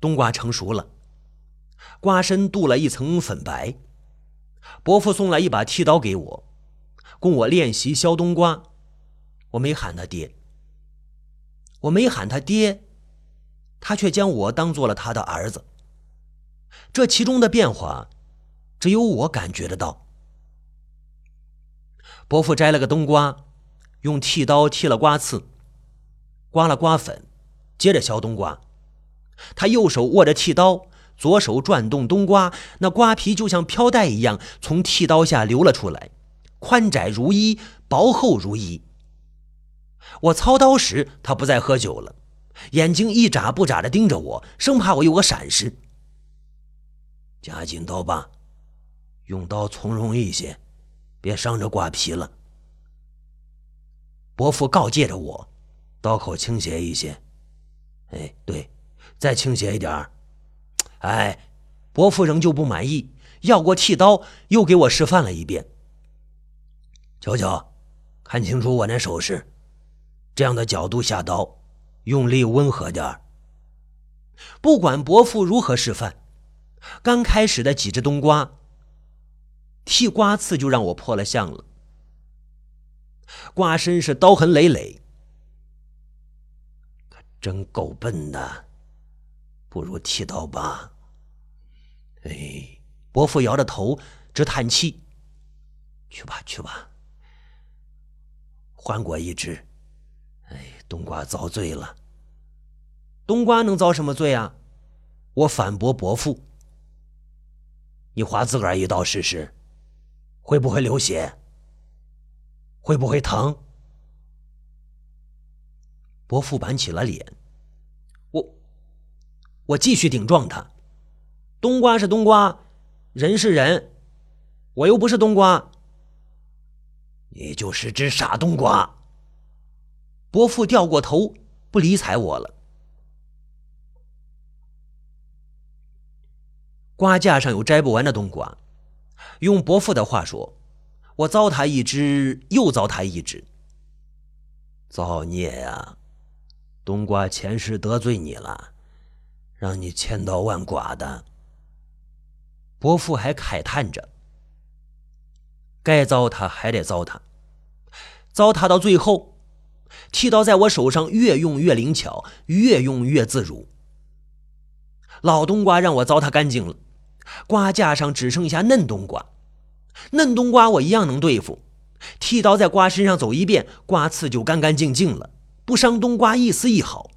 冬瓜成熟了，瓜身镀了一层粉白。伯父送来一把剃刀给我，供我练习削冬瓜。我没喊他爹，我没喊他爹，他却将我当做了他的儿子。这其中的变化，只有我感觉得到。伯父摘了个冬瓜，用剃刀剃了瓜刺，刮了瓜粉，接着削冬瓜。他右手握着剃刀，左手转动冬瓜，那瓜皮就像飘带一样从剃刀下流了出来，宽窄如一，薄厚如一。我操刀时，他不再喝酒了，眼睛一眨不眨的盯着我，生怕我有个闪失。夹紧刀把，用刀从容一些，别伤着瓜皮了。伯父告诫着我，刀口倾斜一些。哎，对。再倾斜一点儿，哎，伯父仍旧不满意，要过剃刀，又给我示范了一遍。瞧瞧，看清楚我那手势，这样的角度下刀，用力温和点儿。不管伯父如何示范，刚开始的几只冬瓜，剃瓜刺就让我破了相了，瓜身是刀痕累累，可真够笨的。不如剃刀吧。哎，伯父摇着头直叹气。去吧，去吧。换过一只。哎，冬瓜遭罪了。冬瓜能遭什么罪啊？我反驳伯父。你划自个儿一刀试试，会不会流血？会不会疼？伯父板起了脸。我继续顶撞他，冬瓜是冬瓜，人是人，我又不是冬瓜，你就是只傻冬瓜。伯父掉过头，不理睬我了。瓜架上有摘不完的冬瓜，用伯父的话说，我糟蹋一只又糟蹋一只。造孽呀！冬瓜前世得罪你了。让你千刀万剐的，伯父还慨叹着：“该糟蹋还得糟蹋，糟蹋到最后，剃刀在我手上越用越灵巧，越用越自如。老冬瓜让我糟蹋干净了，瓜架上只剩下嫩冬瓜，嫩冬瓜我一样能对付。剃刀在瓜身上走一遍，瓜刺就干干净净了，不伤冬瓜一丝一毫。”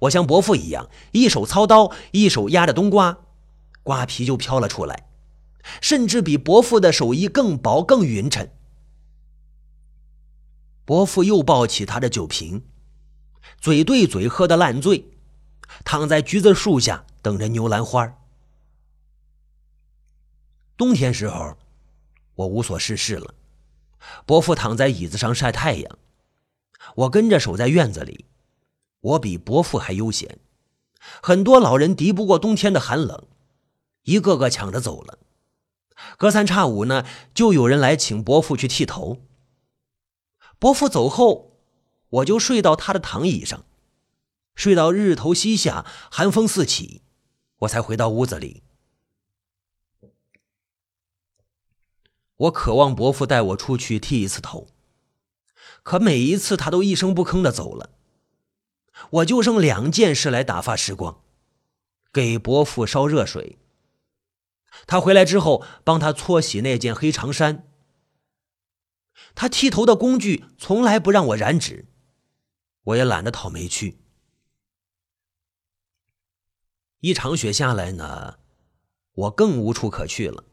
我像伯父一样，一手操刀，一手压着冬瓜，瓜皮就飘了出来，甚至比伯父的手艺更薄更匀称。伯父又抱起他的酒瓶，嘴对嘴喝得烂醉，躺在橘子树下等着牛兰花。冬天时候，我无所事事了，伯父躺在椅子上晒太阳，我跟着守在院子里。我比伯父还悠闲，很多老人敌不过冬天的寒冷，一个个抢着走了。隔三差五呢，就有人来请伯父去剃头。伯父走后，我就睡到他的躺椅上，睡到日头西下，寒风四起，我才回到屋子里。我渴望伯父带我出去剃一次头，可每一次他都一声不吭的走了。我就剩两件事来打发时光：给伯父烧热水。他回来之后，帮他搓洗那件黑长衫。他剃头的工具从来不让我染指，我也懒得讨没趣。一场雪下来呢，我更无处可去了，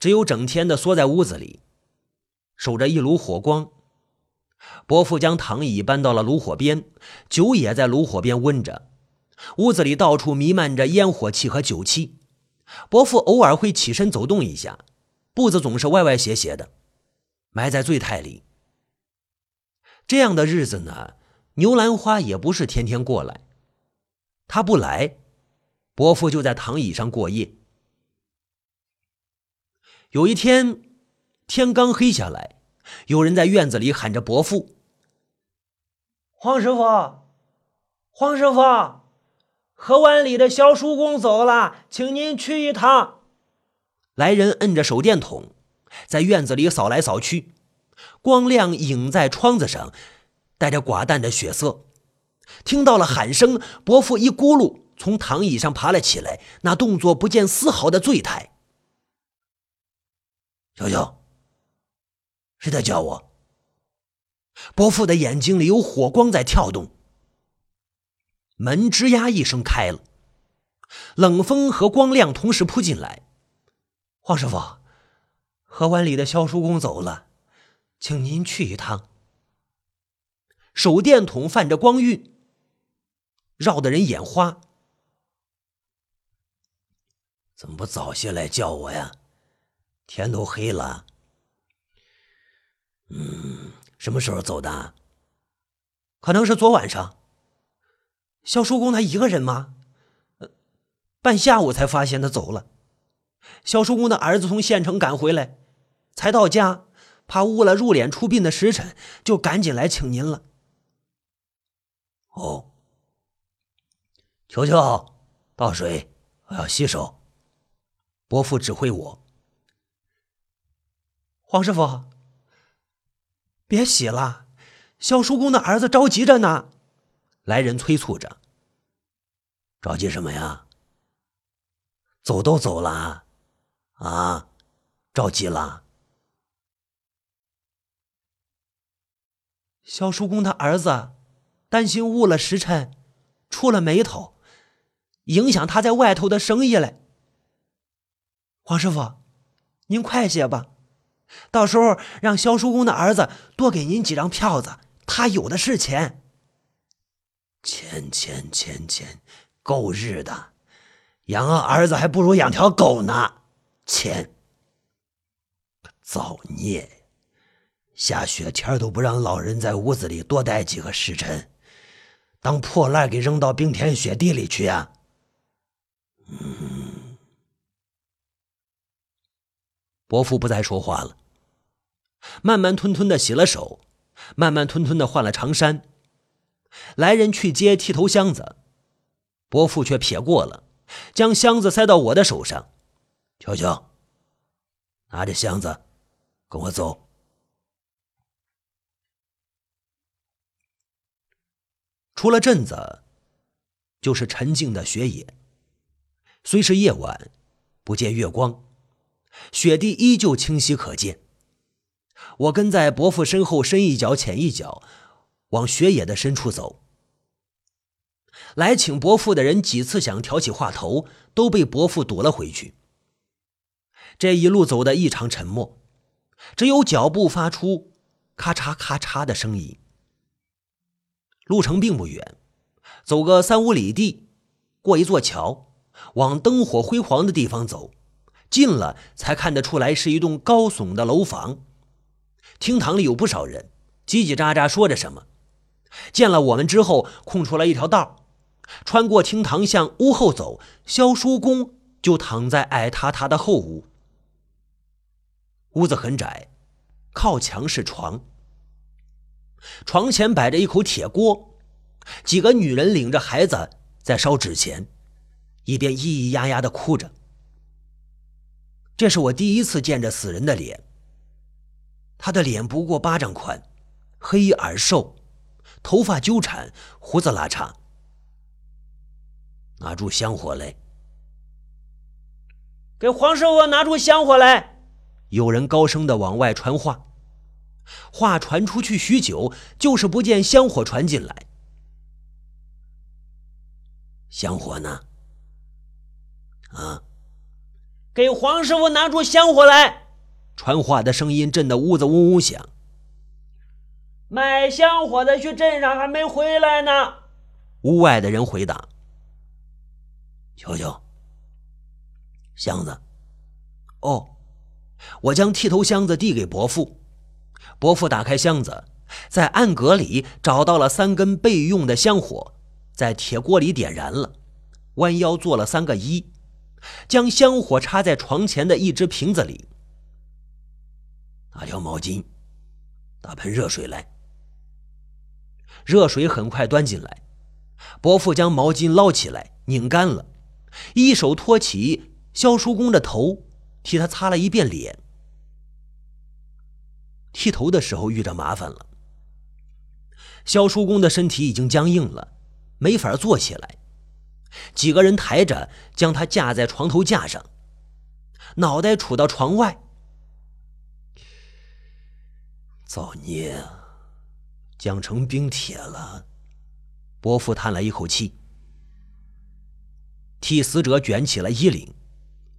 只有整天的缩在屋子里，守着一炉火光。伯父将躺椅搬到了炉火边，酒也在炉火边温着。屋子里到处弥漫着烟火气和酒气。伯父偶尔会起身走动一下，步子总是歪歪斜斜的，埋在醉态里。这样的日子呢，牛兰花也不是天天过来。他不来，伯父就在躺椅上过夜。有一天，天刚黑下来。有人在院子里喊着：“伯父，黄师傅，黄师傅，河湾里的肖叔公走了，请您去一趟。来人摁着手电筒，在院子里扫来扫去，光亮影在窗子上，带着寡淡的血色。听到了喊声，伯父一咕噜从躺椅上爬了起来，那动作不见丝毫的醉态。小小，谁在叫我？伯父的眼睛里有火光在跳动。门吱呀一声开了，冷风和光亮同时扑进来。黄师傅，河湾里的肖叔公走了，请您去一趟。手电筒泛着光晕，绕得人眼花。怎么不早些来叫我呀？天都黑了。嗯，什么时候走的？可能是昨晚上。肖叔公他一个人吗？半下午才发现他走了。肖叔公的儿子从县城赶回来，才到家，怕误了入殓出殡的时辰，就赶紧来请您了。哦，球球，倒水，我要洗手。伯父指挥我。黄师傅，别洗了，肖叔公的儿子着急着呢。来人催促着：“着急什么呀？走都走了，啊，着急了。”肖叔公他儿子担心误了时辰，出了眉头，影响他在外头的生意嘞。黄师傅，您快些吧，到时候让肖叔公的儿子多给您几张票子，他有的是钱。钱钱钱钱，够日的！养个儿子还不如养条狗呢。钱，造孽！下雪天都不让老人在屋子里多待几个时辰，当破烂给扔到冰天雪地里去呀！嗯。伯父不再说话了，慢慢吞吞的洗了手，慢慢吞吞的换了长衫。来人去接剃头箱子，伯父却撇过了，将箱子塞到我的手上。乔乔，拿着箱子，跟我走。出了镇子，就是沉静的雪野。虽是夜晚，不见月光，雪地依旧清晰可见。我跟在伯父身后，深一脚浅一脚。往雪野的深处走。来请伯父的人几次想挑起话头，都被伯父堵了回去。这一路走的异常沉默，只有脚步发出咔嚓咔嚓的声音。路程并不远，走个三五里地，过一座桥，往灯火辉煌的地方走。近了才看得出来是一栋高耸的楼房。厅堂里有不少人，叽叽喳喳说着什么。见了我们之后，空出来一条道，穿过厅堂向屋后走。萧叔公就躺在矮塌塌的后屋。屋子很窄，靠墙是床，床前摆着一口铁锅，几个女人领着孩子在烧纸钱，一边咿咿呀呀的哭着。这是我第一次见着死人的脸。他的脸不过巴掌宽，黑而瘦。头发纠缠，胡子拉碴。拿出香火来，给黄师傅拿出香火来。有人高声的往外传话，话传出去许久，就是不见香火传进来。香火呢？啊！给黄师傅拿出香火来。传话的声音震得屋子嗡嗡响。买香火的去镇上还没回来呢。屋外的人回答：“求求，箱子。”哦，我将剃头箱子递给伯父。伯父打开箱子，在暗格里找到了三根备用的香火，在铁锅里点燃了，弯腰做了三个揖，将香火插在床前的一只瓶子里。拿条毛巾，打盆热水来。热水很快端进来，伯父将毛巾捞起来，拧干了，一手托起萧叔公的头，替他擦了一遍脸。剃头的时候遇着麻烦了，萧叔公的身体已经僵硬了，没法坐起来。几个人抬着将他架在床头架上，脑袋杵到床外。造孽，僵成冰铁了。伯父叹了一口气，替死者卷起了衣领，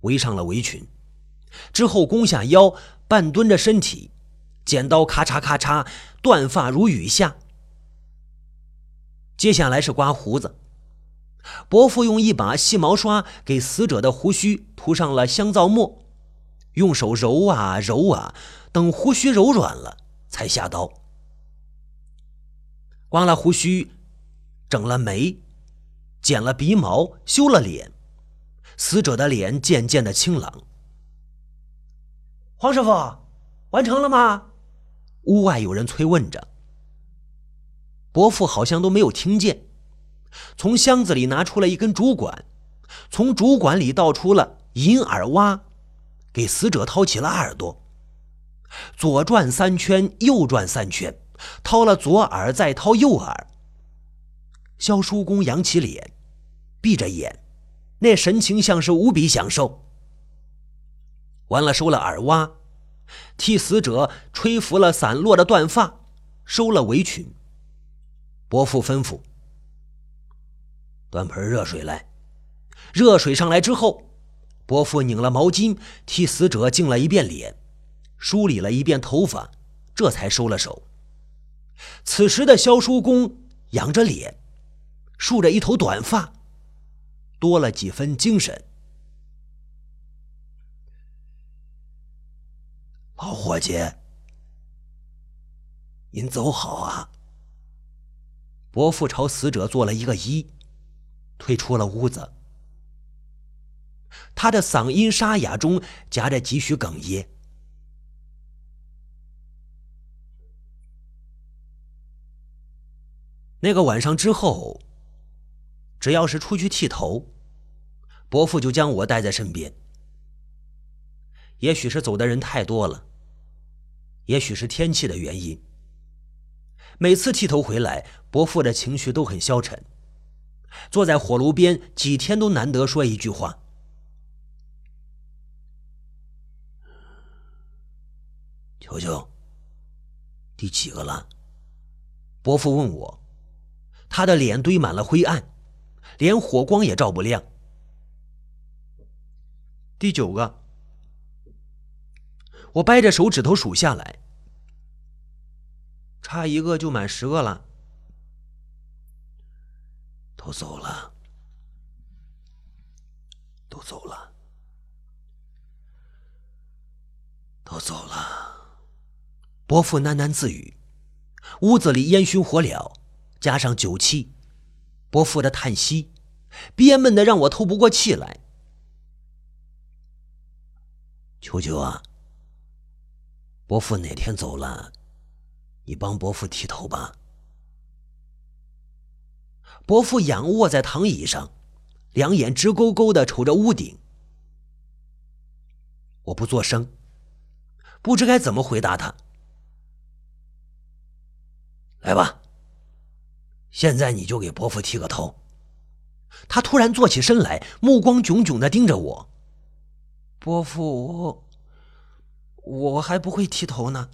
围上了围裙，之后弓下腰，半蹲着身体，剪刀咔嚓咔嚓，断发如雨下。接下来是刮胡子，伯父用一把细毛刷给死者的胡须涂上了香皂沫，用手揉啊揉啊，等胡须柔软了，才下刀。刮了胡须。整了眉，剪了鼻毛，修了脸，死者的脸渐渐的清朗。黄师傅，完成了吗？屋外有人催问着。伯父好像都没有听见，从箱子里拿出了一根竹管，从竹管里倒出了银耳挖，给死者掏起了耳朵，左转三圈，右转三圈，掏了左耳，再掏右耳。萧叔公扬起脸，闭着眼，那神情像是无比享受。完了，收了耳挖，替死者吹拂了散落的断发，收了围裙。伯父吩咐：“端盆热水来。”热水上来之后，伯父拧了毛巾，替死者净了一遍脸，梳理了一遍头发，这才收了手。此时的萧叔公仰着脸。竖着一头短发，多了几分精神。老伙计，您走好啊！伯父朝死者做了一个揖，退出了屋子。他的嗓音沙哑中夹着几许哽咽。那个晚上之后。只要是出去剃头，伯父就将我带在身边。也许是走的人太多了，也许是天气的原因。每次剃头回来，伯父的情绪都很消沉，坐在火炉边，几天都难得说一句话。球球，第几个了？伯父问我，他的脸堆满了灰暗。连火光也照不亮。第九个，我掰着手指头数下来，差一个就满十个了。都走了，都走了，都走了。伯父喃喃自语，屋子里烟熏火燎，加上酒气。伯父的叹息，憋闷的让我透不过气来。球球啊，伯父哪天走了，你帮伯父剃头吧。伯父仰卧在躺椅上，两眼直勾勾的瞅着屋顶。我不作声，不知该怎么回答他。来吧。现在你就给伯父剃个头。他突然坐起身来，目光炯炯的盯着我。伯父，我我还不会剃头呢。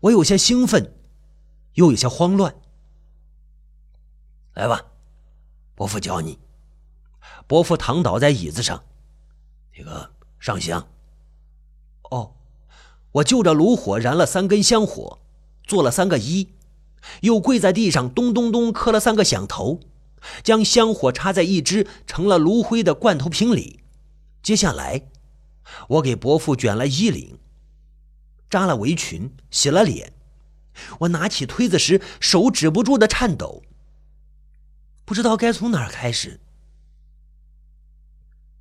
我有些兴奋，又有些慌乱。来吧，伯父教你。伯父躺倒在椅子上，那个上香。哦，我就着炉火燃了三根香火，做了三个揖。又跪在地上，咚咚咚磕了三个响头，将香火插在一只成了炉灰的罐头瓶里。接下来，我给伯父卷了衣领，扎了围裙，洗了脸。我拿起推子时，手止不住的颤抖，不知道该从哪儿开始。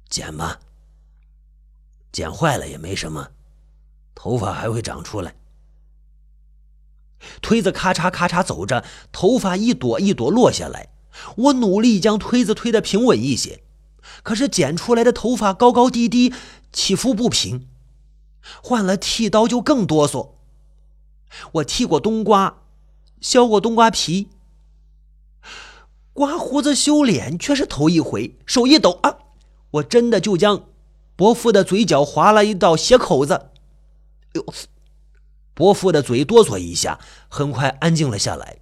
剪吧，剪坏了也没什么，头发还会长出来。推子咔嚓咔嚓走着，头发一朵一朵落下来，我努力将推子推得平稳一些，可是剪出来的头发高高低低，起伏不平。换了剃刀就更哆嗦。我剃过冬瓜，削过冬瓜皮，刮胡子修脸却是头一回。手一抖啊，我真的就将伯父的嘴角划了一道血口子。哎呦！伯父的嘴哆嗦一下，很快安静了下来。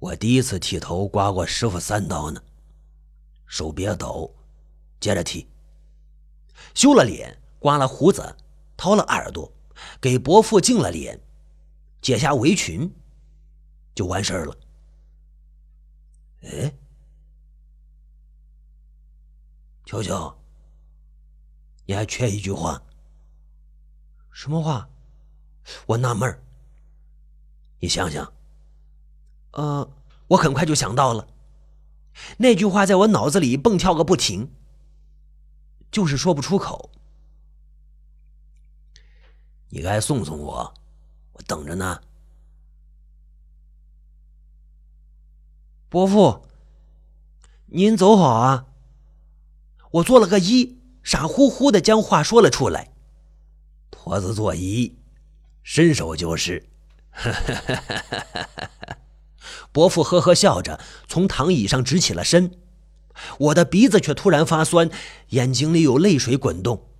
我第一次剃头刮过师傅三刀呢，手别抖，接着剃。修了脸，刮了胡子，掏了耳朵，给伯父净了脸，解下围裙，就完事儿了。哎，球球，你还缺一句话。什么话？我纳闷儿。你想想。呃，我很快就想到了。那句话在我脑子里蹦跳个不停，就是说不出口。你该送送我，我等着呢。伯父，您走好啊！我做了个揖，傻乎乎的将话说了出来。驼子作揖，伸手就是。伯父呵呵笑着，从躺椅上直起了身。我的鼻子却突然发酸，眼睛里有泪水滚动。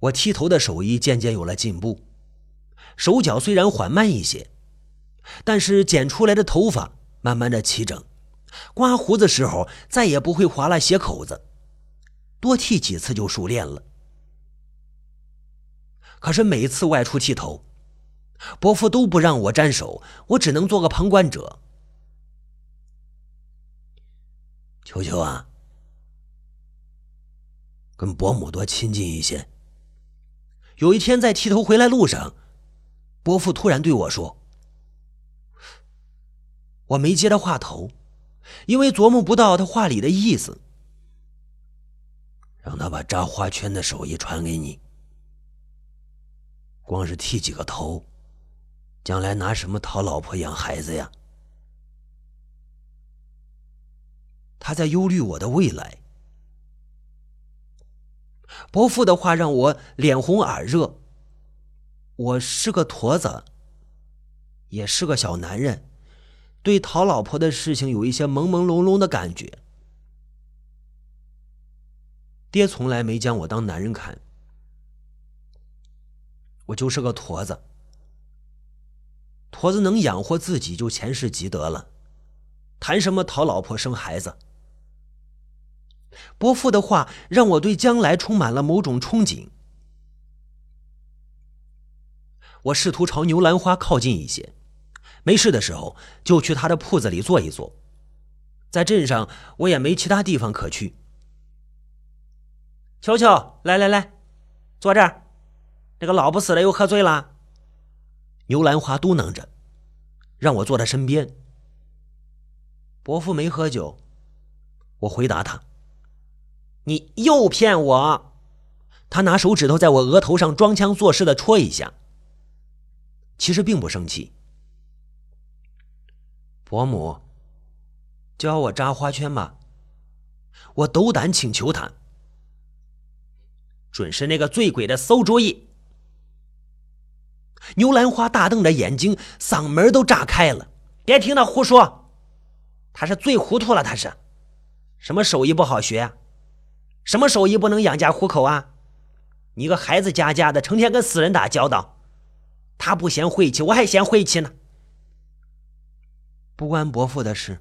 我剃头的手艺渐渐有了进步，手脚虽然缓慢一些，但是剪出来的头发慢慢的齐整。刮胡子时候再也不会划了血口子，多剃几次就熟练了。可是每次外出剃头，伯父都不让我沾手，我只能做个旁观者。球球啊，跟伯母多亲近一些。有一天在剃头回来路上，伯父突然对我说：“我没接他话头。”因为琢磨不到他话里的意思，让他把扎花圈的手艺传给你。光是剃几个头，将来拿什么讨老婆养孩子呀？他在忧虑我的未来。伯父的话让我脸红耳热。我是个驼子，也是个小男人。对讨老婆的事情有一些朦朦胧胧的感觉。爹从来没将我当男人看，我就是个驼子。驼子能养活自己就前世积德了，谈什么讨老婆生孩子？伯父的话让我对将来充满了某种憧憬。我试图朝牛兰花靠近一些。没事的时候就去他的铺子里坐一坐，在镇上我也没其他地方可去。球球，来来来，坐这儿。那个老不死的又喝醉了。牛兰花嘟囔着，让我坐他身边。伯父没喝酒，我回答他：“你又骗我。”他拿手指头在我额头上装腔作势的戳一下，其实并不生气。伯母，教我扎花圈吧。我斗胆请求他，准是那个醉鬼的馊主意。牛兰花大瞪着眼睛，嗓门都炸开了。别听他胡说，他是醉糊涂了。他是，什么手艺不好学啊？什么手艺不能养家糊口啊？你个孩子家家的，成天跟死人打交道，他不嫌晦气，我还嫌晦气呢。不关伯父的事，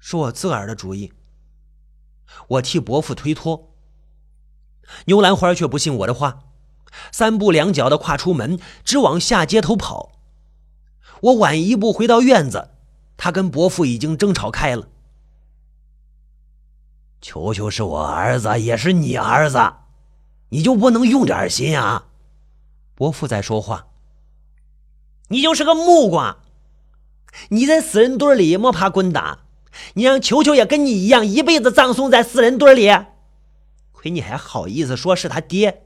是我自个儿的主意。我替伯父推脱。牛兰花却不信我的话，三步两脚的跨出门，直往下街头跑。我晚一步回到院子，他跟伯父已经争吵开了。球球是我儿子，也是你儿子，你就不能用点心啊？伯父在说话。你就是个木瓜。你在死人堆里摸爬滚打，你让球球也跟你一样，一辈子葬送在死人堆里。亏你还好意思说是他爹，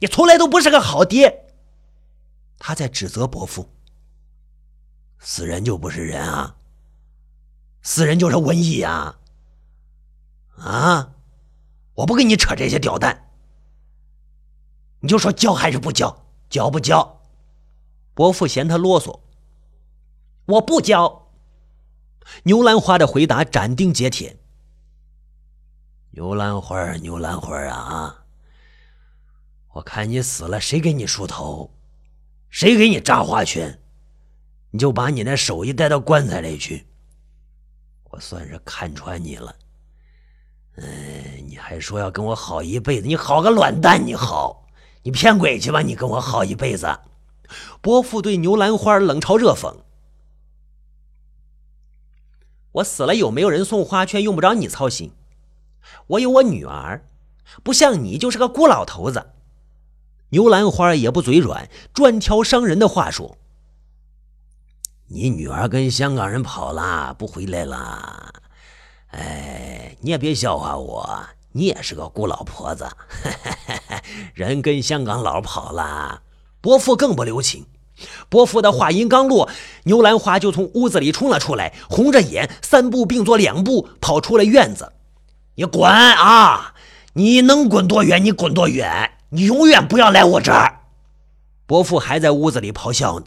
你从来都不是个好爹。他在指责伯父。死人就不是人啊？死人就是瘟疫啊？啊！我不跟你扯这些吊蛋，你就说交还是不交？交不交？伯父嫌他啰嗦，我不交。牛兰花的回答斩钉截铁。牛兰花，牛兰花啊！我看你死了，谁给你梳头？谁给你扎花圈？你就把你那手艺带到棺材里去。我算是看穿你了。哎，你还说要跟我好一辈子？你好个卵蛋！你好，你骗鬼去吧！你跟我好一辈子。伯父对牛兰花冷嘲热讽：“我死了有没有人送花圈，用不着你操心。我有我女儿，不像你就是个孤老头子。”牛兰花也不嘴软，专挑伤人的话说：“你女儿跟香港人跑了，不回来了。哎，你也别笑话我，你也是个孤老婆子。人跟香港佬跑了。”伯父更不留情。伯父的话音刚落，牛兰花就从屋子里冲了出来，红着眼，三步并作两步跑出了院子。你滚啊！你能滚多远，你滚多远。你永远不要来我这儿！伯父还在屋子里咆哮呢。